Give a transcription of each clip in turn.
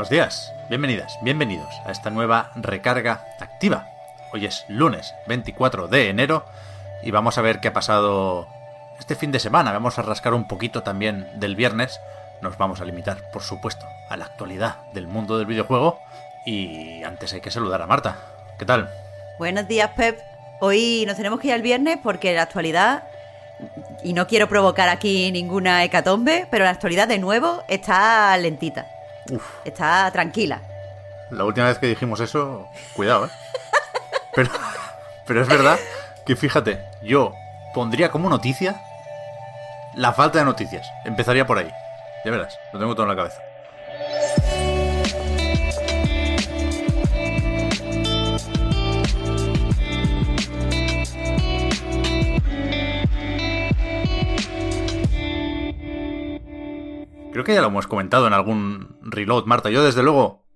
Buenos días, bienvenidas, bienvenidos a esta nueva recarga activa. Hoy es lunes 24 de enero y vamos a ver qué ha pasado este fin de semana. Vamos a rascar un poquito también del viernes. Nos vamos a limitar, por supuesto, a la actualidad del mundo del videojuego. Y antes hay que saludar a Marta. ¿Qué tal? Buenos días, Pep. Hoy nos tenemos que ir al viernes porque la actualidad, y no quiero provocar aquí ninguna hecatombe, pero la actualidad de nuevo está lentita. Está tranquila. La última vez que dijimos eso, cuidado, ¿eh? Pero, pero es verdad que fíjate, yo pondría como noticia la falta de noticias. Empezaría por ahí. Ya verás, lo tengo todo en la cabeza. Creo que ya lo hemos comentado en algún reload, Marta. Yo, desde luego,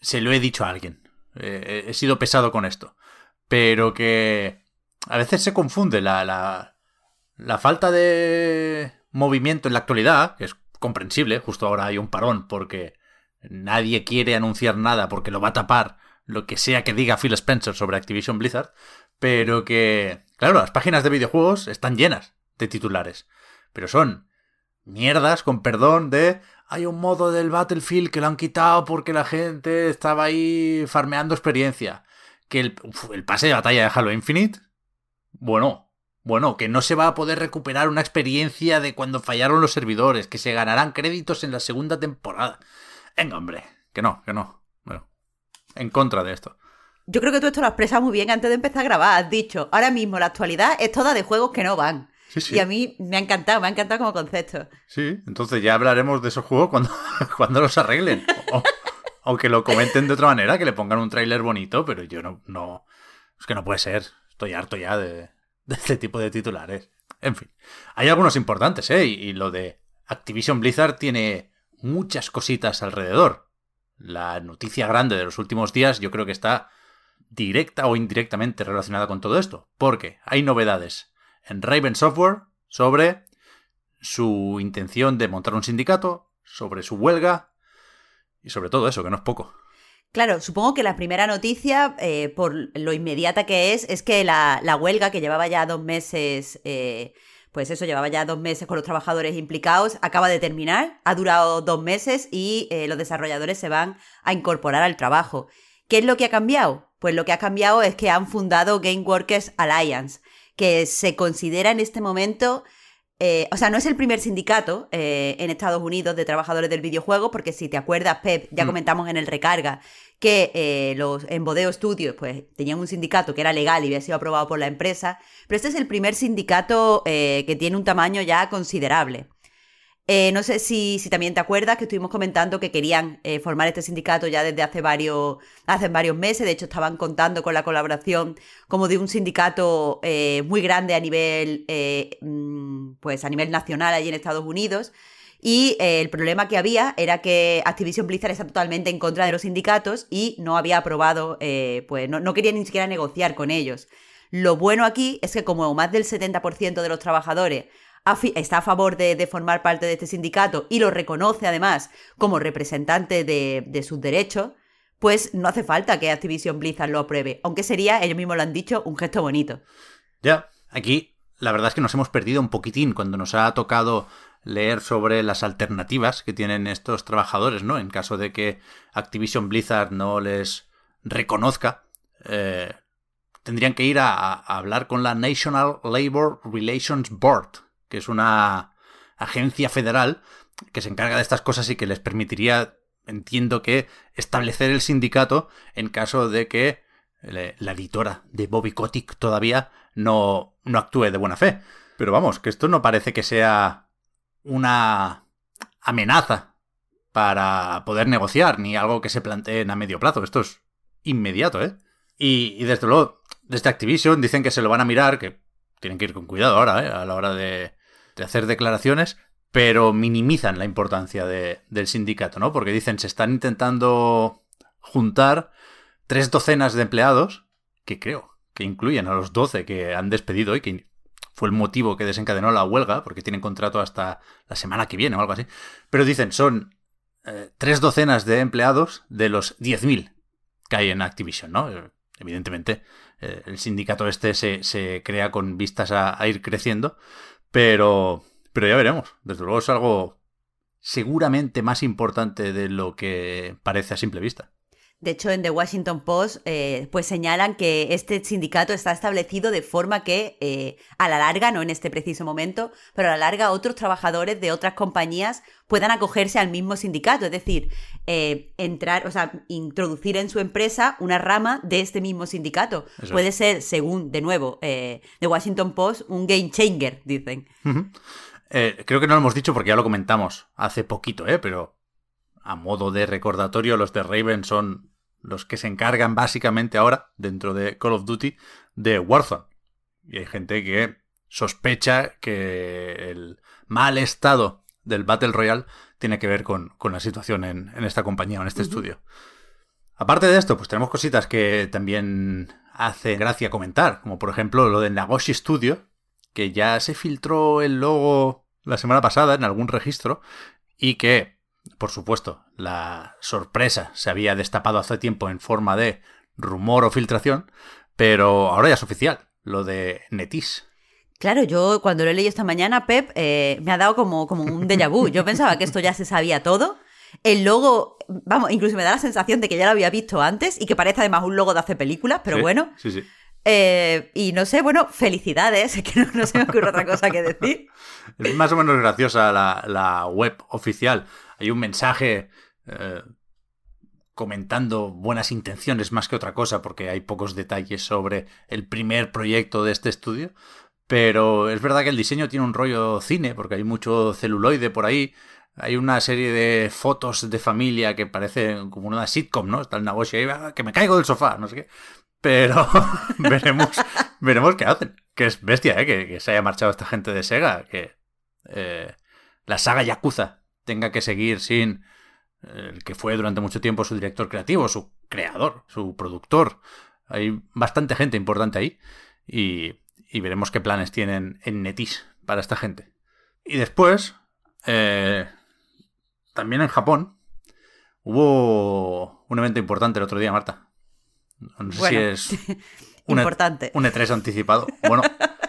se lo he dicho a alguien. Eh, he sido pesado con esto. Pero que a veces se confunde la, la, la falta de movimiento en la actualidad, que es comprensible, justo ahora hay un parón porque nadie quiere anunciar nada porque lo va a tapar lo que sea que diga Phil Spencer sobre Activision Blizzard, pero que, claro, las páginas de videojuegos están llenas de titulares, pero son mierdas, con perdón, de hay un modo del Battlefield que lo han quitado porque la gente estaba ahí farmeando experiencia. Que el, pase de batalla de Halo Infinite, bueno, bueno, que no se va a poder recuperar una experiencia de cuando fallaron los servidores, que se ganarán créditos en la segunda temporada. Venga, hombre, que no, que no. Bueno, en contra de esto. Yo creo que tú esto lo has expresado muy bien antes de empezar a grabar. Has dicho, ahora mismo la actualidad es toda de juegos que no van. Sí, sí. Y a mí me ha encantado, me ha encantado como concepto. Sí, entonces ya hablaremos de esos juegos cuando, cuando los arreglen. O, o que lo comenten de otra manera, que le pongan un tráiler bonito, pero yo no, no. Es que no puede ser. Estoy harto ya de, de este tipo de titulares. En fin. Hay algunos importantes, ¿eh? Y, y lo de Activision Blizzard tiene muchas cositas alrededor. La noticia grande de los últimos días yo creo que está directa o indirectamente relacionada con todo esto. Porque hay novedades en Raven Software sobre su intención de montar un sindicato, sobre su huelga y sobre todo eso, que no es poco. Claro, supongo que la primera noticia, eh, por lo inmediata que es, es que la, la huelga que llevaba ya dos meses, eh, pues eso, llevaba ya dos meses con los trabajadores implicados, acaba de terminar, ha durado dos meses y eh, los desarrolladores se van a incorporar al trabajo. ¿Qué es lo que ha cambiado? Pues lo que ha cambiado es que han fundado Game Workers Alliance, que se considera en este momento eh, o sea, no es el primer sindicato eh, en Estados Unidos de trabajadores del videojuego, porque si te acuerdas, Pep, ya Mm. comentamos en el recarga que eh, los en Bodeo Studios pues tenían un sindicato que era legal y había sido aprobado por la empresa, pero este es el primer sindicato eh, que tiene un tamaño ya considerable. Eh, no sé si, también te acuerdas que estuvimos comentando que querían eh, formar este sindicato ya desde hace varios, hace varios meses. De hecho, estaban contando con la colaboración como de un sindicato eh, muy grande a nivel, mm, pues a nivel nacional allí en Estados Unidos. Y el problema que había era que Activision Blizzard está totalmente en contra de los sindicatos y no había aprobado, pues no, no quería ni siquiera negociar con ellos. Lo bueno aquí es que como más del 70% de los trabajadores está a favor de, formar parte de este sindicato y lo reconoce además como representante de, sus derechos, pues no hace falta que Activision Blizzard lo apruebe, aunque sería, ellos mismos lo han dicho, un gesto bonito. Ya, aquí la verdad es que nos hemos perdido un poquitín cuando nos ha tocado leer sobre las alternativas que tienen estos trabajadores, ¿no? En caso de que Activision Blizzard no les reconozca, eh, tendrían que ir a hablar con la National Labor Relations Board, que es una agencia federal que se encarga de estas cosas y que les permitiría, entiendo que, establecer el sindicato en caso de que le- la editora de Bobby Kotick todavía no, no actúe de buena fe. Pero vamos, que esto no parece que sea una amenaza para poder negociar, ni algo que se planteen a medio plazo. Esto es inmediato, ¿eh? Y, desde luego, desde Activision dicen que se lo van a mirar, que tienen que ir con cuidado ahora, ¿eh? A la hora de, hacer declaraciones, pero minimizan la importancia del sindicato, ¿no? Porque dicen se están intentando juntar tres docenas de empleados, que creo que incluyen a los doce que han despedido y que fue el motivo que desencadenó la huelga, porque tienen contrato hasta la semana que viene o algo así. Pero dicen, son eh, tres docenas de empleados de los 10.000 que hay en Activision, ¿no? Evidentemente, eh, el sindicato este se, crea con vistas a, a, ir creciendo, pero, pero ya veremos. Desde luego es algo seguramente más importante de lo que parece a simple vista. De hecho, en The Washington Post, eh, pues señalan que este sindicato está establecido de forma que, eh, a la larga, no en este preciso momento, pero a la larga otros trabajadores de otras compañías puedan acogerse al mismo sindicato, es decir, eh, entrar, o sea, introducir en su empresa una rama de este mismo sindicato. Puede ser, según, de nuevo, The Washington Post, un game changer, dicen. creo que no lo hemos dicho porque ya lo comentamos hace poquito, ¿eh? Pero a modo de recordatorio, los de Raven son los que se encargan básicamente ahora, dentro de Call of Duty, de Warzone. Y hay gente que sospecha que el mal estado del Battle Royale tiene que ver con, la situación en, esta compañía o en este estudio. Aparte de esto, pues tenemos cositas que también hace gracia comentar, como por ejemplo lo de Nagoshi Studio, que ya se filtró el logo la semana pasada en algún registro y que por supuesto, la sorpresa se había destapado hace tiempo en forma de rumor o filtración, pero ahora ya es oficial, lo de Netis. Claro, yo cuando lo he leído esta mañana, Pep, eh, me ha dado como, como un déjà vu. Yo pensaba que esto ya se sabía todo. El logo, vamos, incluso me da la sensación de que ya lo había visto antes y que parece además un logo de hace películas, pero bueno. Sí, sí. Eh, y no sé, bueno, felicidades, que no, se me ocurre otra cosa que decir. Es más o menos graciosa la, la web oficial hay un mensaje eh, comentando buenas intenciones más que otra cosa, porque hay pocos detalles sobre el primer proyecto de este estudio. Pero es verdad que el diseño tiene un rollo cine, porque hay mucho celuloide por ahí. Hay una serie de fotos de familia que parece como una sitcom, ¿no? Está el Nagoshi ahí, ah, que me caigo del sofá, no sé qué. Pero veremos, veremos qué hacen. Que es bestia, ¿eh? Que, se haya marchado esta gente de Sega. Que eh, la saga Yakuza tenga que seguir sin el que fue durante mucho tiempo su director creativo, su creador, su productor. Hay bastante gente importante ahí y, veremos qué planes tienen en Netis para esta gente. Y después, eh, también en Japón, hubo un evento importante el otro día, Marta. No sé si es un, e- importante. un E3 anticipado. Bueno.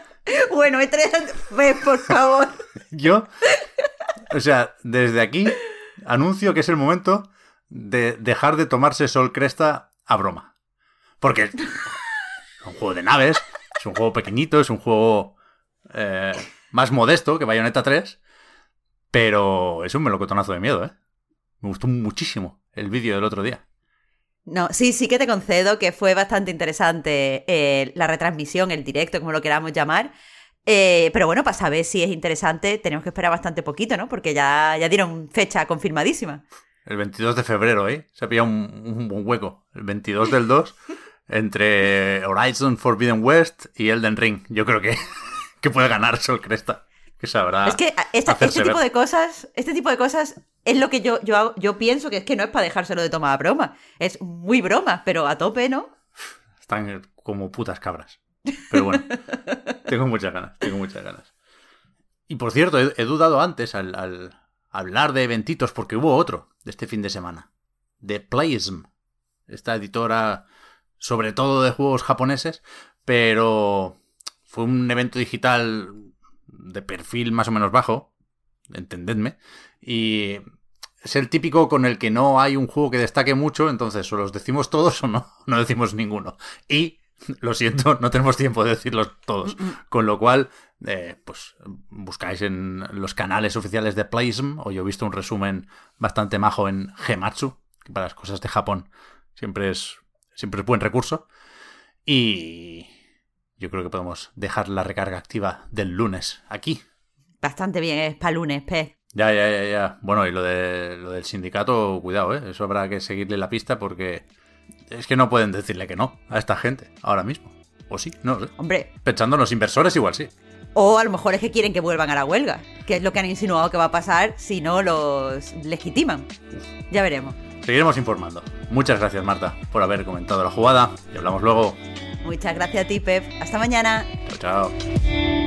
bueno, E3, por favor. Yo o sea, desde aquí anuncio que es el momento de dejar de tomarse Sol Cresta a broma. Porque es un juego de naves, es un juego pequeñito, es un juego eh, más modesto que Bayonetta 3, pero es un melocotonazo de miedo, ¿eh? Me gustó muchísimo el vídeo del otro día. No, sí, sí que te concedo que fue bastante interesante eh, la retransmisión, el directo, como lo queramos llamar. Eh, pero bueno, para saber si es interesante, tenemos que esperar bastante poquito, ¿no? Porque ya, ya dieron fecha confirmadísima. El 22 de febrero, ¿eh? Se ha pillado un, buen hueco. El 22 del 2, entre Horizon Forbidden West y Elden Ring. Yo creo que, que puede ganar Sol Cresta. Que sabrá. Es que este tipo de cosas, este tipo de cosas es lo que yo, yo, yo pienso que es que no es para dejárselo de tomar a broma. Es muy broma, pero a tope, ¿no? Están como putas cabras. Pero bueno, tengo muchas ganas, tengo muchas ganas. Y por cierto, he, dudado antes al, hablar de eventitos porque hubo otro de este fin de semana. De Playism, esta editora sobre todo de juegos japoneses, pero fue un evento digital de perfil más o menos bajo, entendedme, y es el típico con el que no hay un juego que destaque mucho, entonces o los decimos todos o no, no decimos ninguno. Y Lo siento, no tenemos tiempo de decirlos todos. Con lo cual, eh, pues buscáis en los canales oficiales de Plasm, o yo he visto un resumen bastante majo en Gematsu, que para las cosas de Japón siempre es, siempre es buen recurso. Y yo creo que podemos dejar la recarga activa del lunes aquí. bastante bien, es para lunes, pez. Ya, ya, ya, ya. Bueno, y lo, de, lo del sindicato, cuidado, ¿eh? Eso habrá que seguirle la pista porque es que no pueden decirle que no a esta gente ahora mismo. O sí, no sé. Hombre, Pensando en los inversores, igual sí. o a lo mejor es que quieren que vuelvan a la huelga, que es lo que han insinuado que va a pasar si no los legitiman. Ya veremos. Seguiremos informando. Muchas gracias, Marta, por haber comentado la jugada. Y hablamos luego. Muchas gracias a ti, Pep. Hasta mañana. Chao, chao.